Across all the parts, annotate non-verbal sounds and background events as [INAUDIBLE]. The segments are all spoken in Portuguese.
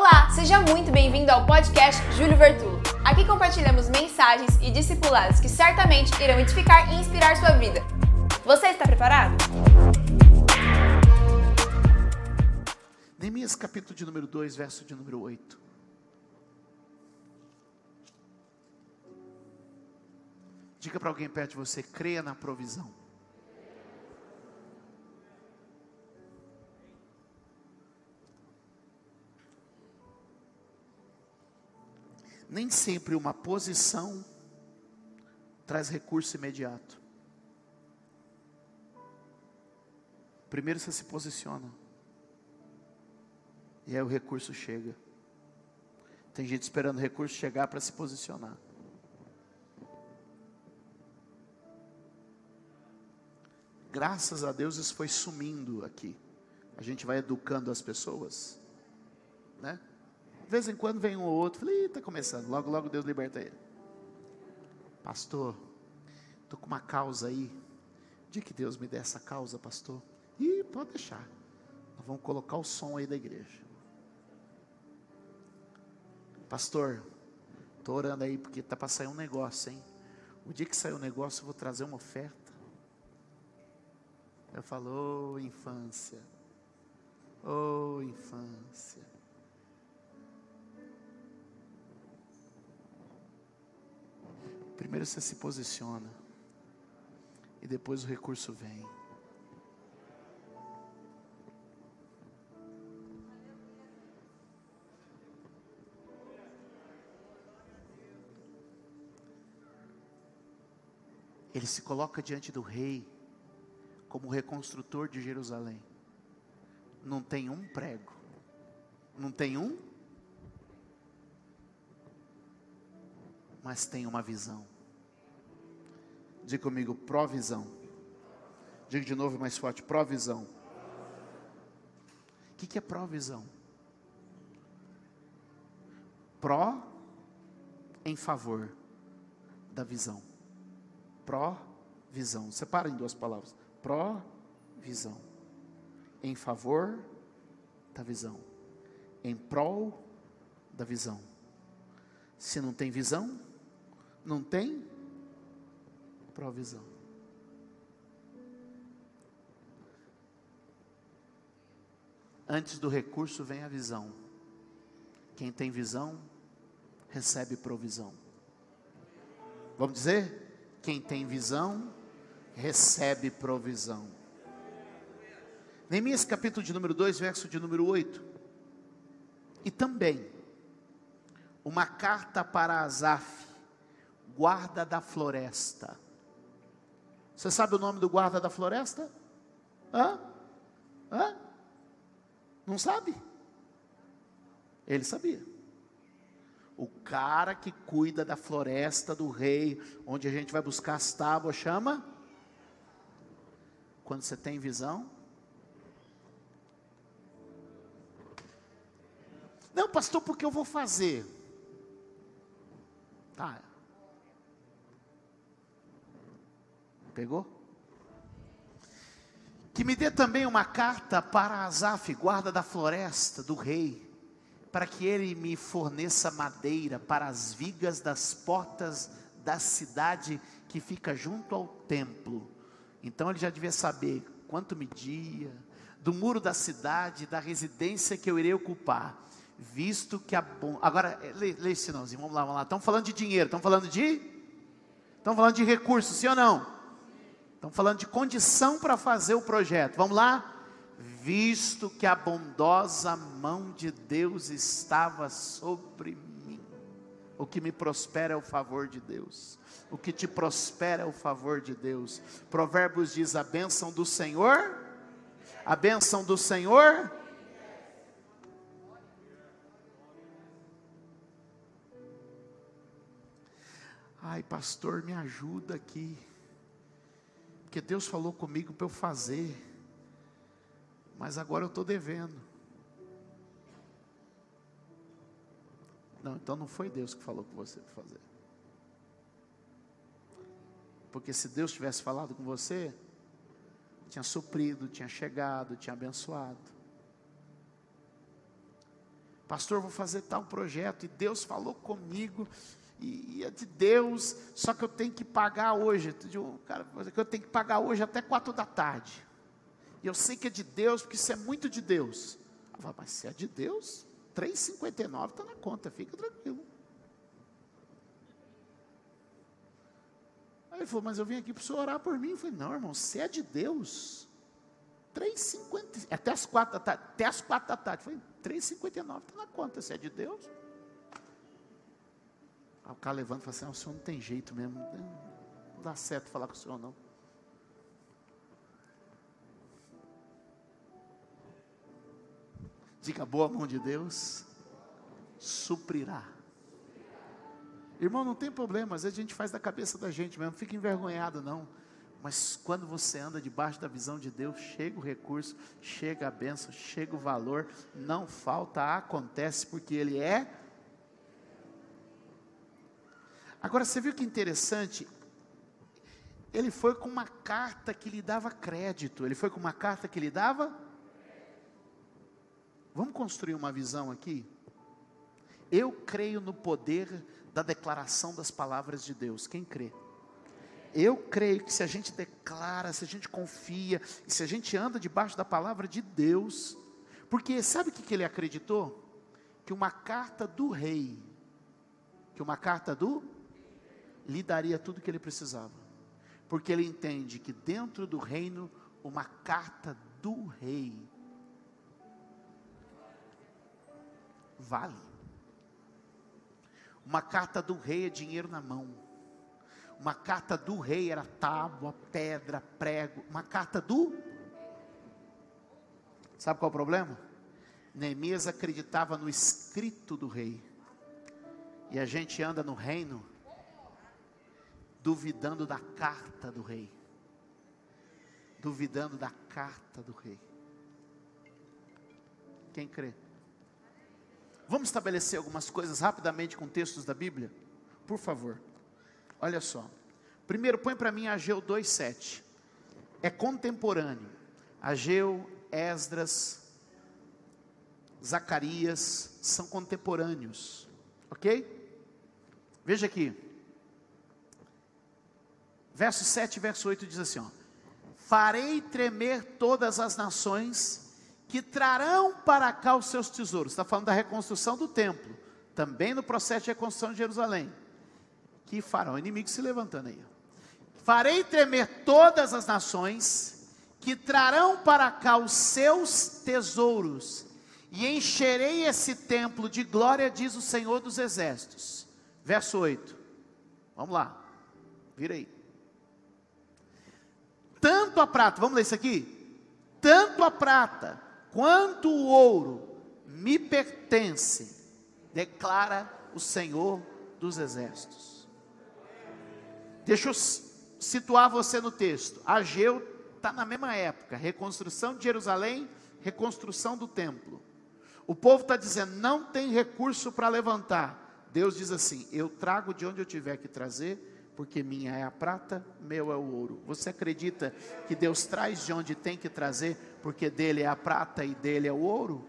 Olá, seja muito bem-vindo ao podcast Júlio Vertulo. Aqui compartilhamos mensagens e discipulados que certamente irão edificar e inspirar sua vida. Você está preparado? Neemias capítulo de número 2, verso de número 8. Diga para alguém perto de você, creia na provisão. Nem sempre uma posição traz recurso imediato. Primeiro você se posiciona. E aí o recurso chega. Tem gente esperando o recurso chegar para se posicionar. Graças a Deus isso foi sumindo aqui. A gente vai educando as pessoas, né? De vez em quando vem um ou outro, falei, está começando, logo, logo Deus liberta ele. Pastor, estou com uma causa aí. De que Deus me dê essa causa, pastor? Ih, pode deixar. Nós vamos colocar o som aí da igreja. Pastor, estou orando aí porque está para sair um negócio, hein? O dia que sair o um negócio, eu vou trazer uma oferta. Eu falo, oh, infância. Oh, infância. Primeiro você se posiciona. E depois o recurso vem. Ele se coloca diante do rei como reconstrutor de Jerusalém. Não tem um prego, não tem um mas tem uma visão. Diga comigo, provisão. Diga de novo mais forte, provisão. O que, que é provisão? Pró em favor da visão. Pró-visão. Separa em duas palavras. Pró-visão. Em favor da visão. Em prol da visão. Se não tem visão, não tem provisão. Antes do recurso vem a visão. Quem tem visão, recebe provisão. Vamos dizer? Quem tem visão, recebe provisão. Neemias capítulo de número 2, verso de número 8. E também, uma carta para Asaf, guarda da floresta. Você sabe o nome do guarda da floresta? Hã? Hã? Não sabe? Ele sabia. O cara que cuida da floresta do rei, onde a gente vai buscar as tábuas, chama? Quando você tem visão? Não, pastor, porque eu vou fazer. Tá, Pegou? Que me dê também uma carta para Asaf, guarda da floresta do rei, para que ele me forneça madeira para as vigas das portas da cidade que fica junto ao templo. Então ele já devia saber quanto media, do muro da cidade, da residência que eu irei ocupar, visto que a bom. Agora, lê, lê esse sinalzinho, vamos lá, vamos lá. Estão falando de dinheiro, estão falando de. Estão falando de recursos, sim ou não? Estamos falando de condição para fazer o projeto. Vamos lá? Visto que a bondosa mão de Deus estava sobre mim. O que me prospera é o favor de Deus. O que te prospera é o favor de Deus. Provérbios diz: a bênção do Senhor. A bênção do Senhor. Ai, pastor, me ajuda aqui. Porque Deus falou comigo para eu fazer, mas agora eu estou devendo. Não, então não foi Deus que falou com você para fazer. Porque se Deus tivesse falado com você, tinha suprido, tinha chegado, tinha abençoado. pastor, vou fazer tal projeto, e Deus falou comigo, e, é de Deus, só que eu tenho que pagar hoje, cara, eu tenho que pagar hoje até quatro da tarde. E eu sei que é de Deus, porque isso é muito de Deus. Eu falo, mas se é de Deus, 3,59 está na conta, fica tranquilo. Aí ele falou, mas eu vim aqui para o senhor orar por mim. Eu falei, não, irmão, se é de Deus, 3,50, até as quatro da tarde, até as quatro da tarde. Eu falei, 3,59 está na conta, se é de Deus. O cara levanta e fala assim, ah, o senhor não tem jeito mesmo, não dá certo falar com o senhor não. Diga, boa mão de Deus suprirá. Irmão, não tem problema, às vezes a gente faz da cabeça da gente mesmo, fica envergonhado não. Mas quando você anda debaixo da visão de Deus, chega o recurso, chega a bênção, chega o valor, não falta, acontece, porque Ele é. Agora você viu que interessante? Ele foi com uma carta que lhe dava crédito, ele foi com uma carta que lhe dava Vamos construir uma visão aqui? Eu creio no poder da declaração das palavras de Deus. Quem crê? Eu creio que se a gente declara, se a gente confia, se a gente anda debaixo da palavra de Deus, porque sabe o que, que ele acreditou? Que uma carta do rei, que uma carta do lhe daria tudo o que ele precisava. Porque ele entende que dentro do reino, uma carta do rei vale. Uma carta do rei é dinheiro na mão. Uma carta do rei era tábua, pedra, prego. Uma carta do. Sabe qual é o problema? Neemias acreditava no escrito do rei. E a gente anda no reino duvidando da carta do rei. Duvidando da carta do rei. Quem crê? Vamos estabelecer algumas coisas rapidamente com textos da Bíblia? Por favor. Olha só. Primeiro, põe para mim Ageu 2,7. É contemporâneo. Ageu, Esdras, Zacarias são contemporâneos. Ok? Veja aqui. Verso 7 e verso 8 diz assim: ó, Farei tremer todas as nações que trarão para cá os seus tesouros. Está falando da reconstrução do templo, também no processo de reconstrução de Jerusalém. Que farão inimigos se levantando aí. Farei tremer todas as nações que trarão para cá os seus tesouros, e encherei esse templo de glória, diz o Senhor dos Exércitos. Verso 8. Vamos lá. Vira aí. Tanto a prata, vamos ler isso aqui? Tanto a prata quanto o ouro me pertence, declara o Senhor dos Exércitos. Deixa eu situar você no texto. Ageu está na mesma época, reconstrução de Jerusalém, reconstrução do templo. O povo está dizendo, não tem recurso para levantar. Deus diz assim: Eu trago de onde eu tiver que trazer, porque minha é a prata, meu é o ouro. Você acredita que Deus traz de onde tem que trazer, porque dele é a prata e dele é o ouro?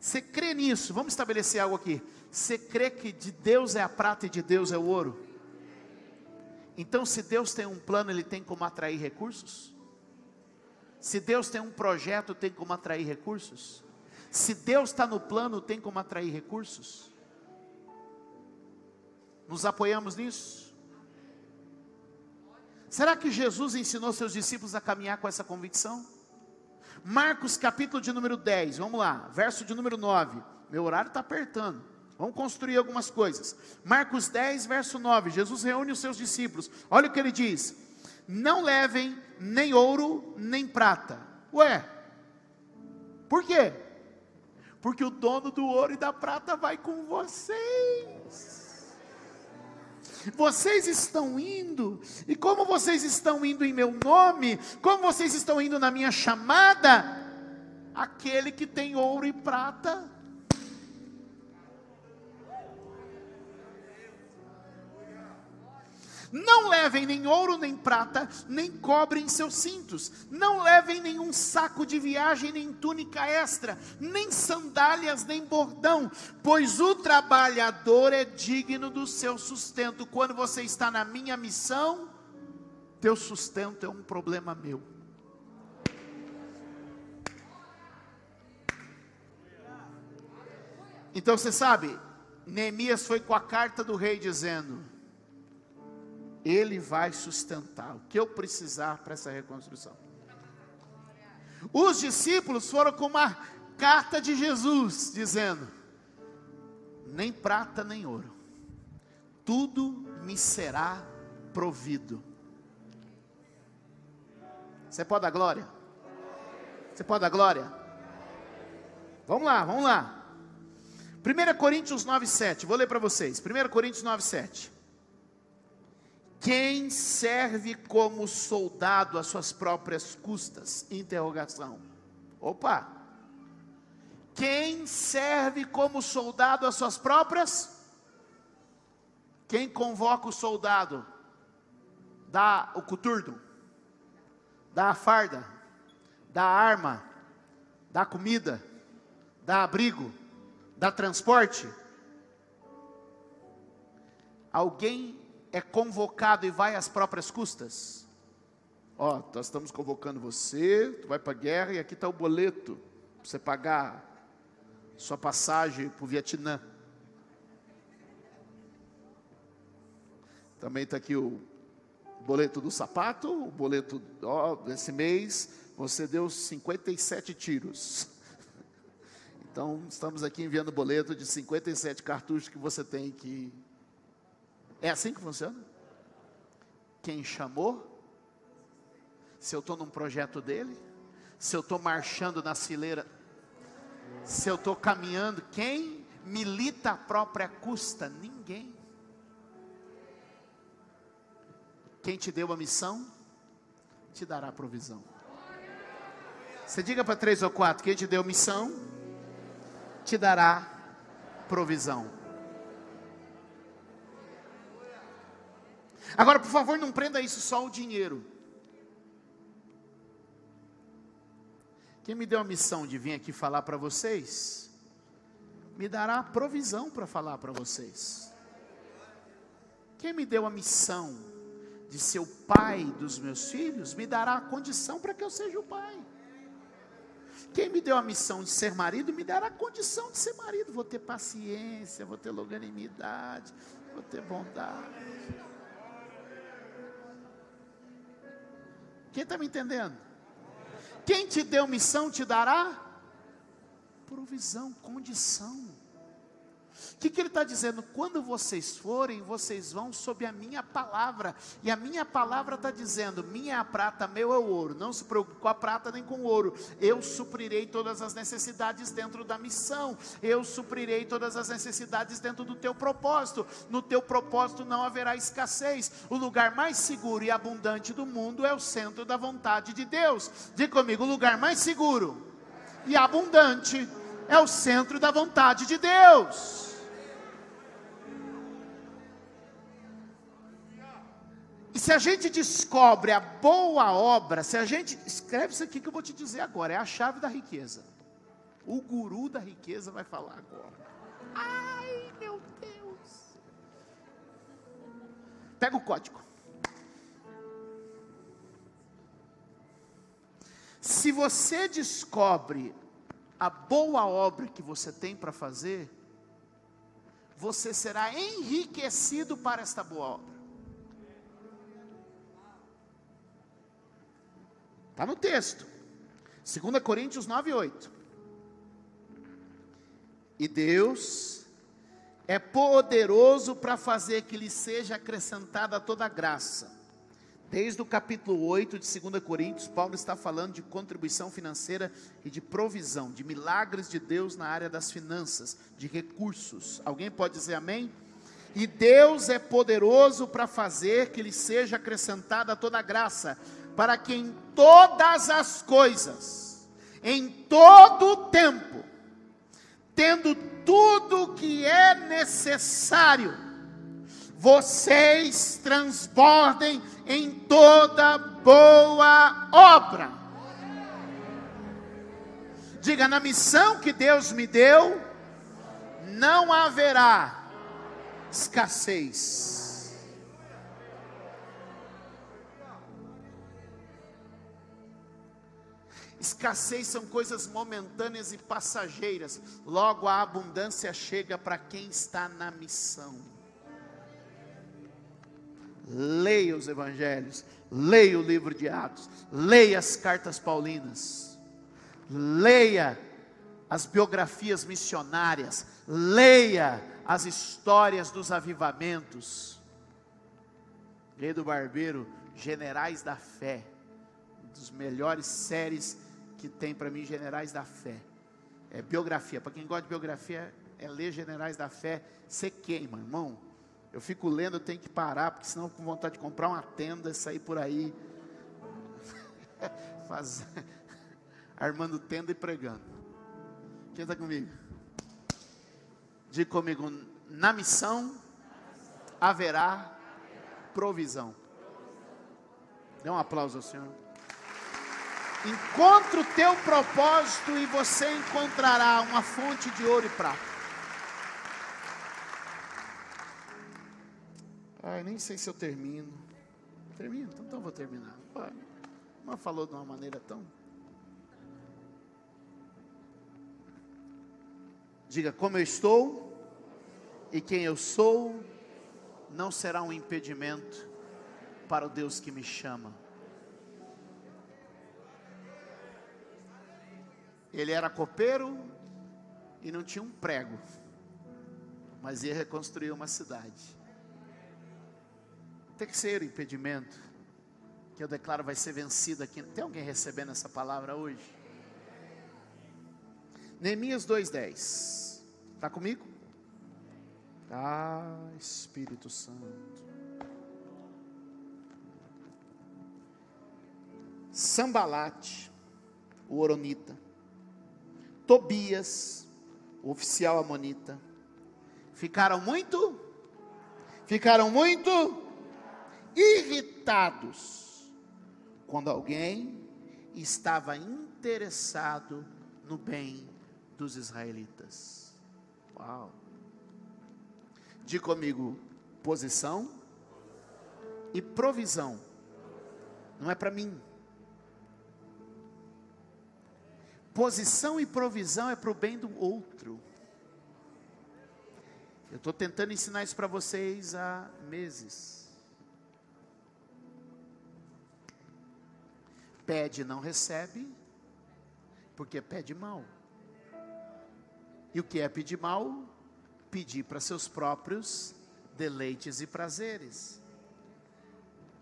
Você crê nisso? Vamos estabelecer algo aqui. Você crê que de Deus é a prata e de Deus é o ouro? Então, se Deus tem um plano, Ele tem como atrair recursos? Se Deus tem um projeto, tem como atrair recursos? Se Deus está no plano, tem como atrair recursos? Nos apoiamos nisso? Será que Jesus ensinou seus discípulos a caminhar com essa convicção? Marcos capítulo de número 10, vamos lá, verso de número 9. Meu horário está apertando. Vamos construir algumas coisas. Marcos 10, verso 9. Jesus reúne os seus discípulos. Olha o que ele diz: Não levem nem ouro, nem prata. Ué, por quê? Porque o dono do ouro e da prata vai com vocês. Vocês estão indo, e como vocês estão indo em meu nome, como vocês estão indo na minha chamada, aquele que tem ouro e prata, Não levem nem ouro, nem prata, nem cobre em seus cintos. Não levem nenhum saco de viagem, nem túnica extra, nem sandálias, nem bordão, pois o trabalhador é digno do seu sustento. Quando você está na minha missão, teu sustento é um problema meu. Então você sabe, Neemias foi com a carta do rei dizendo: Ele vai sustentar o que eu precisar para essa reconstrução. Os discípulos foram com uma carta de Jesus dizendo: Nem prata nem ouro, tudo me será provido. Você pode dar glória? Você pode dar glória? Vamos lá, vamos lá. 1 Coríntios 9, 7, vou ler para vocês. 1 Coríntios 9, 7. Quem serve como soldado às suas próprias custas? Interrogação. Opa! Quem serve como soldado às suas próprias? Quem convoca o soldado? Dá o coturno, dá a farda, dá a arma, dá comida, dá abrigo dá transporte? Alguém é convocado e vai às próprias custas? Ó, oh, nós estamos convocando você, tu vai para a guerra e aqui está o boleto para você pagar sua passagem para o Vietnã. Também está aqui o boleto do sapato, o boleto, ó, oh, desse mês, você deu 57 tiros. [LAUGHS] Então, estamos aqui enviando boleto de 57 cartuchos que você tem que. É assim que funciona? Quem chamou? Se eu estou num projeto dele? Se eu estou marchando na fileira? Se eu estou caminhando? Quem milita a própria custa? Ninguém. Quem te deu a missão, te dará provisão. Você diga para três ou quatro: quem te deu missão, te dará provisão. Agora, por favor, não prenda isso só ao dinheiro. Quem me deu a missão de vir aqui falar para vocês, me dará provisão para falar para vocês. Quem me deu a missão de ser o pai dos meus filhos, me dará a condição para que eu seja o pai. Quem me deu a missão de ser marido, me dará a condição de ser marido. Vou ter paciência, vou ter longanimidade, vou ter bondade. Quem está me entendendo? Quem te deu missão te dará provisão, condição. O que, que ele está dizendo? Quando vocês forem, vocês vão sob a minha palavra. E a minha palavra está dizendo: minha é a prata, meu é o ouro. Não se preocupe com a prata nem com o ouro. Eu suprirei todas as necessidades dentro da missão. Eu suprirei todas as necessidades dentro do teu propósito. No teu propósito não haverá escassez. O lugar mais seguro e abundante do mundo é o centro da vontade de Deus. Diga comigo: o lugar mais seguro e abundante é o centro da vontade de Deus. E se a gente descobre a boa obra, se a gente. Escreve isso aqui que eu vou te dizer agora, é a chave da riqueza. O guru da riqueza vai falar agora. Ai, meu Deus. Pega o código. Se você descobre a boa obra que você tem para fazer, você será enriquecido para esta boa obra. Está no texto. 2 Coríntios 9, 8. E Deus é poderoso para fazer que lhe seja acrescentada toda graça. Desde o capítulo 8 de 2 Coríntios, Paulo está falando de contribuição financeira e de provisão, de milagres de Deus na área das finanças, de recursos. Alguém pode dizer amém? E Deus é poderoso para fazer que lhe seja acrescentada toda graça, para que em todas as coisas, em todo o tempo, tendo tudo que é necessário, vocês transbordem em toda boa obra. Diga, na missão que Deus me deu, não haverá escassez. Escassez são coisas momentâneas e passageiras. Logo a abundância chega para quem está na missão. Leia os evangelhos, leia o livro de Atos, leia as cartas paulinas, leia as biografias missionárias, leia as histórias dos avivamentos. Rei do Barbeiro, Generais da Fé, um dos melhores séries que tem para mim Generais da Fé. É biografia. Para quem gosta de biografia, é ler Generais da Fé. Você queima, irmão. Eu fico lendo, eu tenho que parar, porque senão com vontade de comprar uma tenda e sair por aí. [LAUGHS] Faz... Armando tenda e pregando. Quem está comigo? Diga comigo, na missão haverá provisão. Dê um aplauso ao Senhor. Encontre o teu propósito e você encontrará uma fonte de ouro e prata. Ai, nem sei se eu termino. Termino? Então, então vou terminar. Mas falou de uma maneira tão. Diga como eu estou e quem eu sou não será um impedimento para o Deus que me chama. Ele era copeiro e não tinha um prego, mas ia reconstruir uma cidade. Tem que ser o impedimento que eu declaro vai ser vencido aqui. Tem alguém recebendo essa palavra hoje? Neemias 2:10. Está comigo? Ah, Espírito Santo. Sambalate, o Oronita, Tobias, o oficial amonita, ficaram muito, ficaram muito irritados quando alguém estava interessado no bem dos israelitas. Uau! Diga comigo, posição e provisão. Não é para mim, Posição e provisão é para o bem do outro. Eu estou tentando ensinar isso para vocês há meses. Pede não recebe, porque pede mal. E o que é pedir mal? Pedir para seus próprios deleites e prazeres.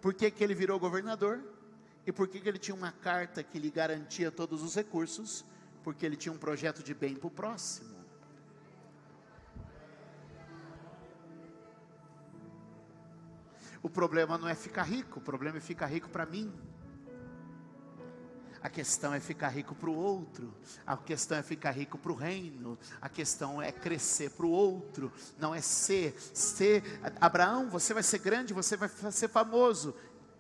Por que, que ele virou governador? E por que, que ele tinha uma carta que lhe garantia todos os recursos? Porque ele tinha um projeto de bem para o próximo. O problema não é ficar rico, o problema é ficar rico para mim. A questão é ficar rico para o outro, a questão é ficar rico para o reino, a questão é crescer para o outro, não é ser. Ser, Abraão, você vai ser grande, você vai ser famoso,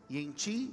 e em ti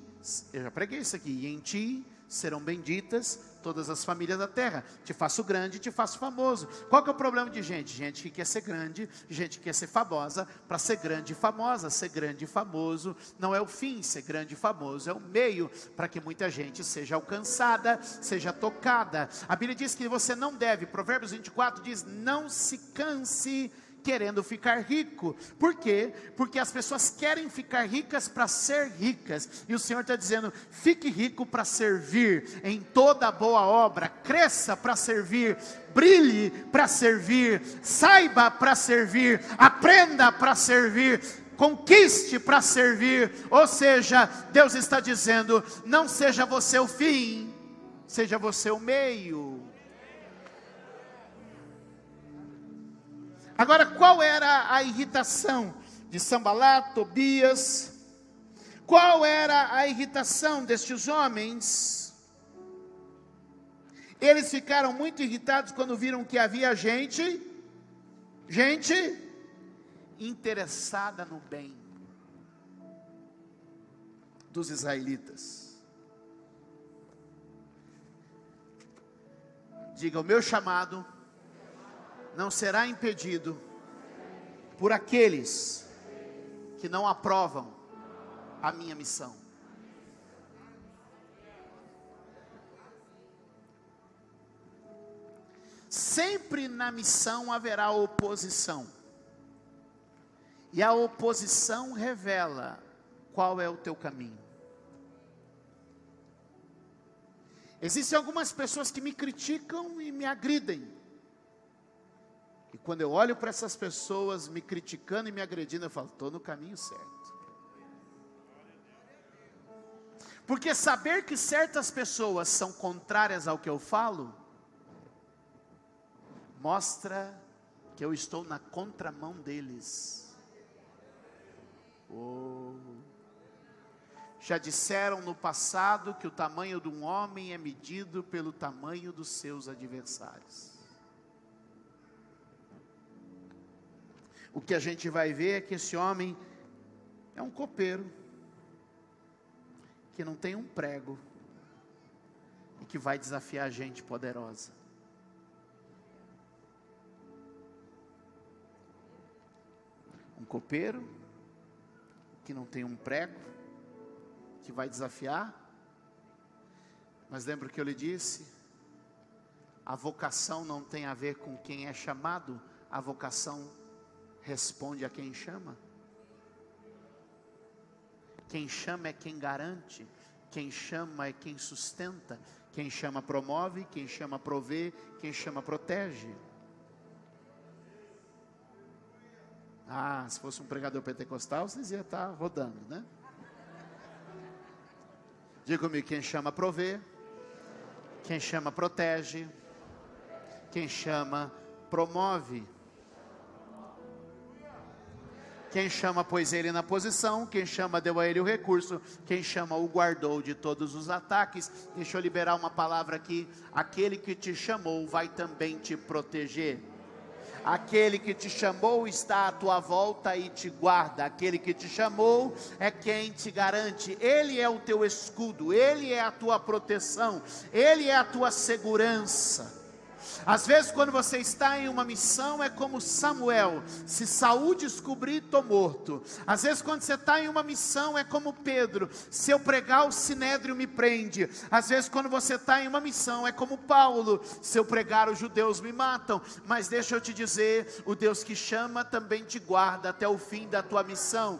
eu já preguei isso aqui, e em ti serão benditas todas as famílias da terra. Te faço grande, te faço famoso. Qual que é o problema de gente? Gente que quer ser grande, gente que quer ser famosa, para ser grande e famosa, ser grande e famoso não é o fim, ser grande e famoso é o meio para que muita gente seja alcançada, seja tocada. A Bíblia diz que você não deve, Provérbios 24 diz: "Não se canse querendo ficar rico. Por quê? Porque as pessoas querem ficar ricas para ser ricas. E o Senhor está dizendo: fique rico para servir em toda boa obra, cresça para servir, brilhe para servir, saiba para servir, aprenda para servir conquiste para servir. Ou seja, Deus está dizendo: não seja você o fim, seja você o meio. Agora, qual era a irritação de Sambalá, Tobias? Qual era a irritação destes homens? Eles ficaram muito irritados quando viram que havia gente, gente interessada no bem dos israelitas. Diga: o meu chamado não será impedido por aqueles que não aprovam a minha missão. Sempre na missão haverá oposição. E a oposição revela qual é o teu caminho. Existem algumas pessoas que me criticam e me agridem. Quando eu olho para essas pessoas me criticando e me agredindo, eu falo, estou no caminho certo. Porque saber que certas pessoas são contrárias ao que eu falo, mostra que eu estou na contramão deles. Oh. Já disseram no passado que o tamanho de um homem é medido pelo tamanho dos seus adversários. O que a gente vai ver é que esse homem é um copeiro, que não tem um prego, e que vai desafiar a gente poderosa. Um copeiro que não tem um prego, que vai desafiar. Mas lembra que eu lhe disse? A vocação não tem a ver com quem é chamado, a vocação responde a quem chama. Quem chama é quem garante, quem chama é quem sustenta, quem chama promove, quem chama provê, quem chama protege. Ah, se fosse um pregador pentecostal, vocês iam estar rodando, né? Diga comigo, quem chama provê, quem chama protege, quem chama promove. Quem chama pôs ele na posição, quem chama deu a ele o recurso, quem chama o guardou de todos os ataques. Deixa eu liberar uma palavra aqui. Aquele que te chamou vai também te proteger. Aquele que te chamou está à tua volta e te guarda. Aquele que te chamou é quem te garante. Ele é o teu escudo, ele é a tua proteção, ele é a tua segurança. Às vezes, quando você está em uma missão, é como Samuel: se Saul descobrir, estou morto. Às vezes, quando você está em uma missão, é como Pedro: se eu pregar, o sinédrio me prende. Às vezes, quando você está em uma missão, é como Paulo: se eu pregar, os judeus me matam. Mas deixa eu te dizer: o Deus que chama também te guarda até o fim da tua missão.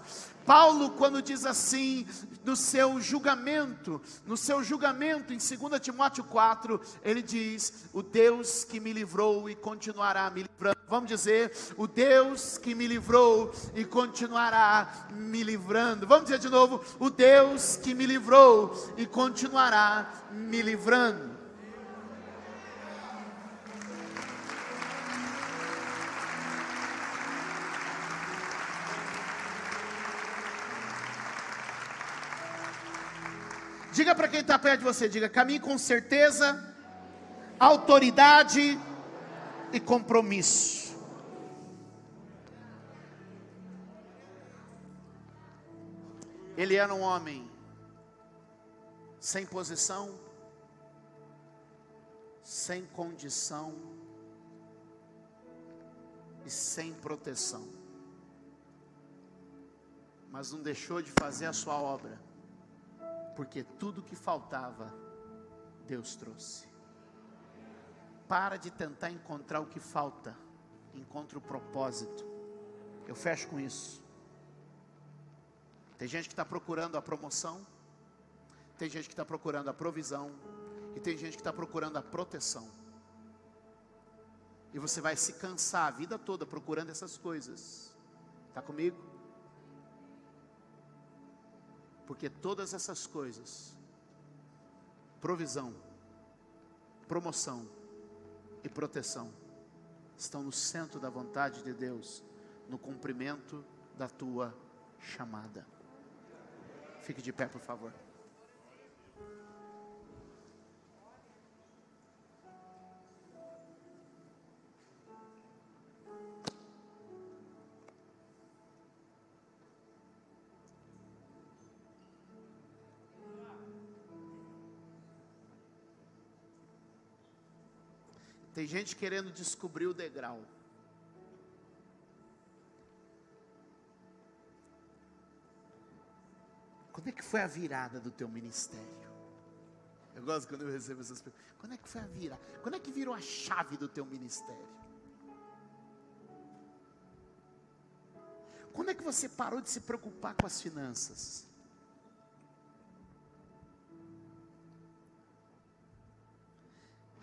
Paulo, quando diz assim, no seu julgamento, no seu julgamento em 2 Timóteo 4, ele diz: O Deus que me livrou e continuará me livrando. Vamos dizer: O Deus que me livrou e continuará me livrando. Vamos dizer de novo: O Deus que me livrou e continuará me livrando. Diga para quem está perto de você, diga, caminhe com certeza, autoridade e compromisso. Ele era um homem sem posição, sem condição e sem proteção. Mas não deixou de fazer a sua obra porque tudo que faltava, Deus trouxe. Para de tentar encontrar o que falta, encontre o propósito. Eu fecho com isso. Tem gente que está procurando a promoção, tem gente que está procurando a provisão, e tem gente que está procurando a proteção. E você vai se cansar a vida toda procurando essas coisas. Está comigo? Porque todas essas coisas, provisão, promoção e proteção, estão no centro da vontade de Deus, no cumprimento da tua chamada. Fique de pé, por favor. Tem gente querendo descobrir o degrau. Quando é que foi a virada do teu ministério? Eu gosto quando eu recebo essas perguntas. Quando é que foi a virada? Quando é que virou a chave do teu ministério? Quando é que você parou de se preocupar com as finanças?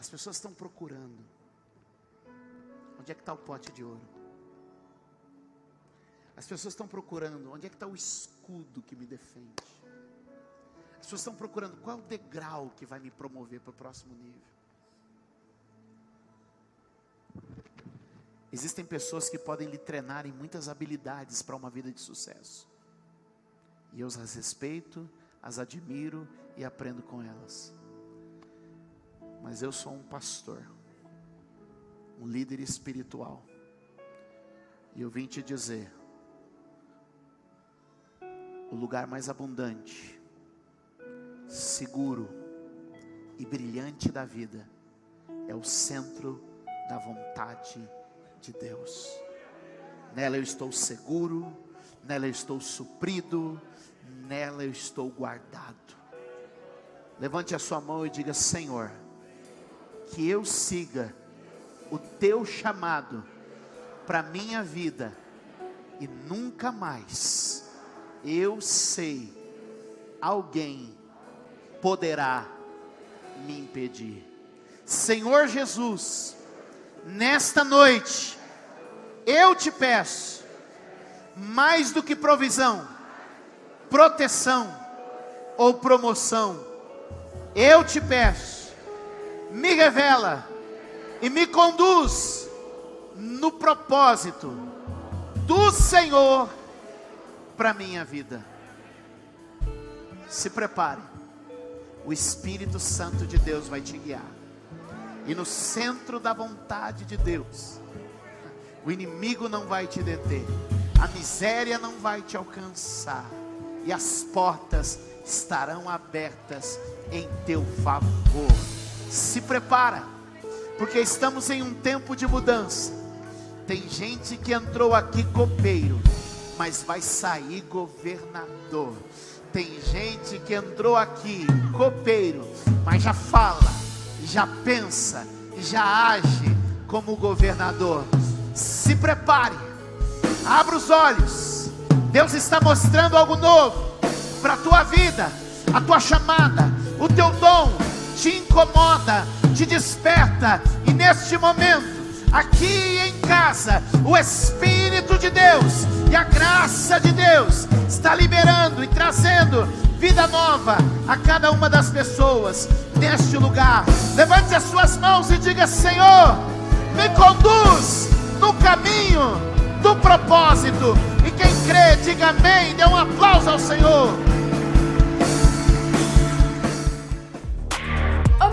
As pessoas estão procurando. Onde é que está o pote de ouro? As pessoas estão procurando. Onde é que está o escudo que me defende? As pessoas estão procurando qual é o degrau que vai me promover para o próximo nível. Existem pessoas que podem lhe treinar em muitas habilidades para uma vida de sucesso. E eu as respeito, as admiro e aprendo com elas mas eu sou um pastor, um líder espiritual. E eu vim te dizer: o lugar mais abundante, seguro e brilhante da vida é o centro da vontade de Deus. Nela eu estou seguro, nela eu estou suprido, nela eu estou guardado. Levante a sua mão e diga: Senhor que eu siga o teu chamado para minha vida e nunca mais eu sei alguém poderá me impedir. Senhor Jesus, nesta noite eu te peço mais do que provisão, proteção ou promoção. Eu te peço me revela e me conduz no propósito do Senhor para minha vida. Se prepare, o Espírito Santo de Deus vai te guiar, e no centro da vontade de Deus, o inimigo não vai te deter, a miséria não vai te alcançar, e as portas estarão abertas em teu favor se prepara, porque estamos em um tempo de mudança. Tem gente que entrou aqui copeiro, mas vai sair governador. Tem gente que entrou aqui copeiro, mas já fala, já pensa, já age como governador. Se prepare, abra os olhos. Deus está mostrando algo novo para a tua vida, a tua chamada, o teu dom te incomoda, te desperta, e neste momento, aqui em casa, o Espírito de Deus e a graça de Deus está liberando e trazendo vida nova a cada uma das pessoas neste lugar. Levante as suas mãos e diga: Senhor, me conduz no caminho do propósito. E quem crê, diga amém. Dê um aplauso ao Senhor.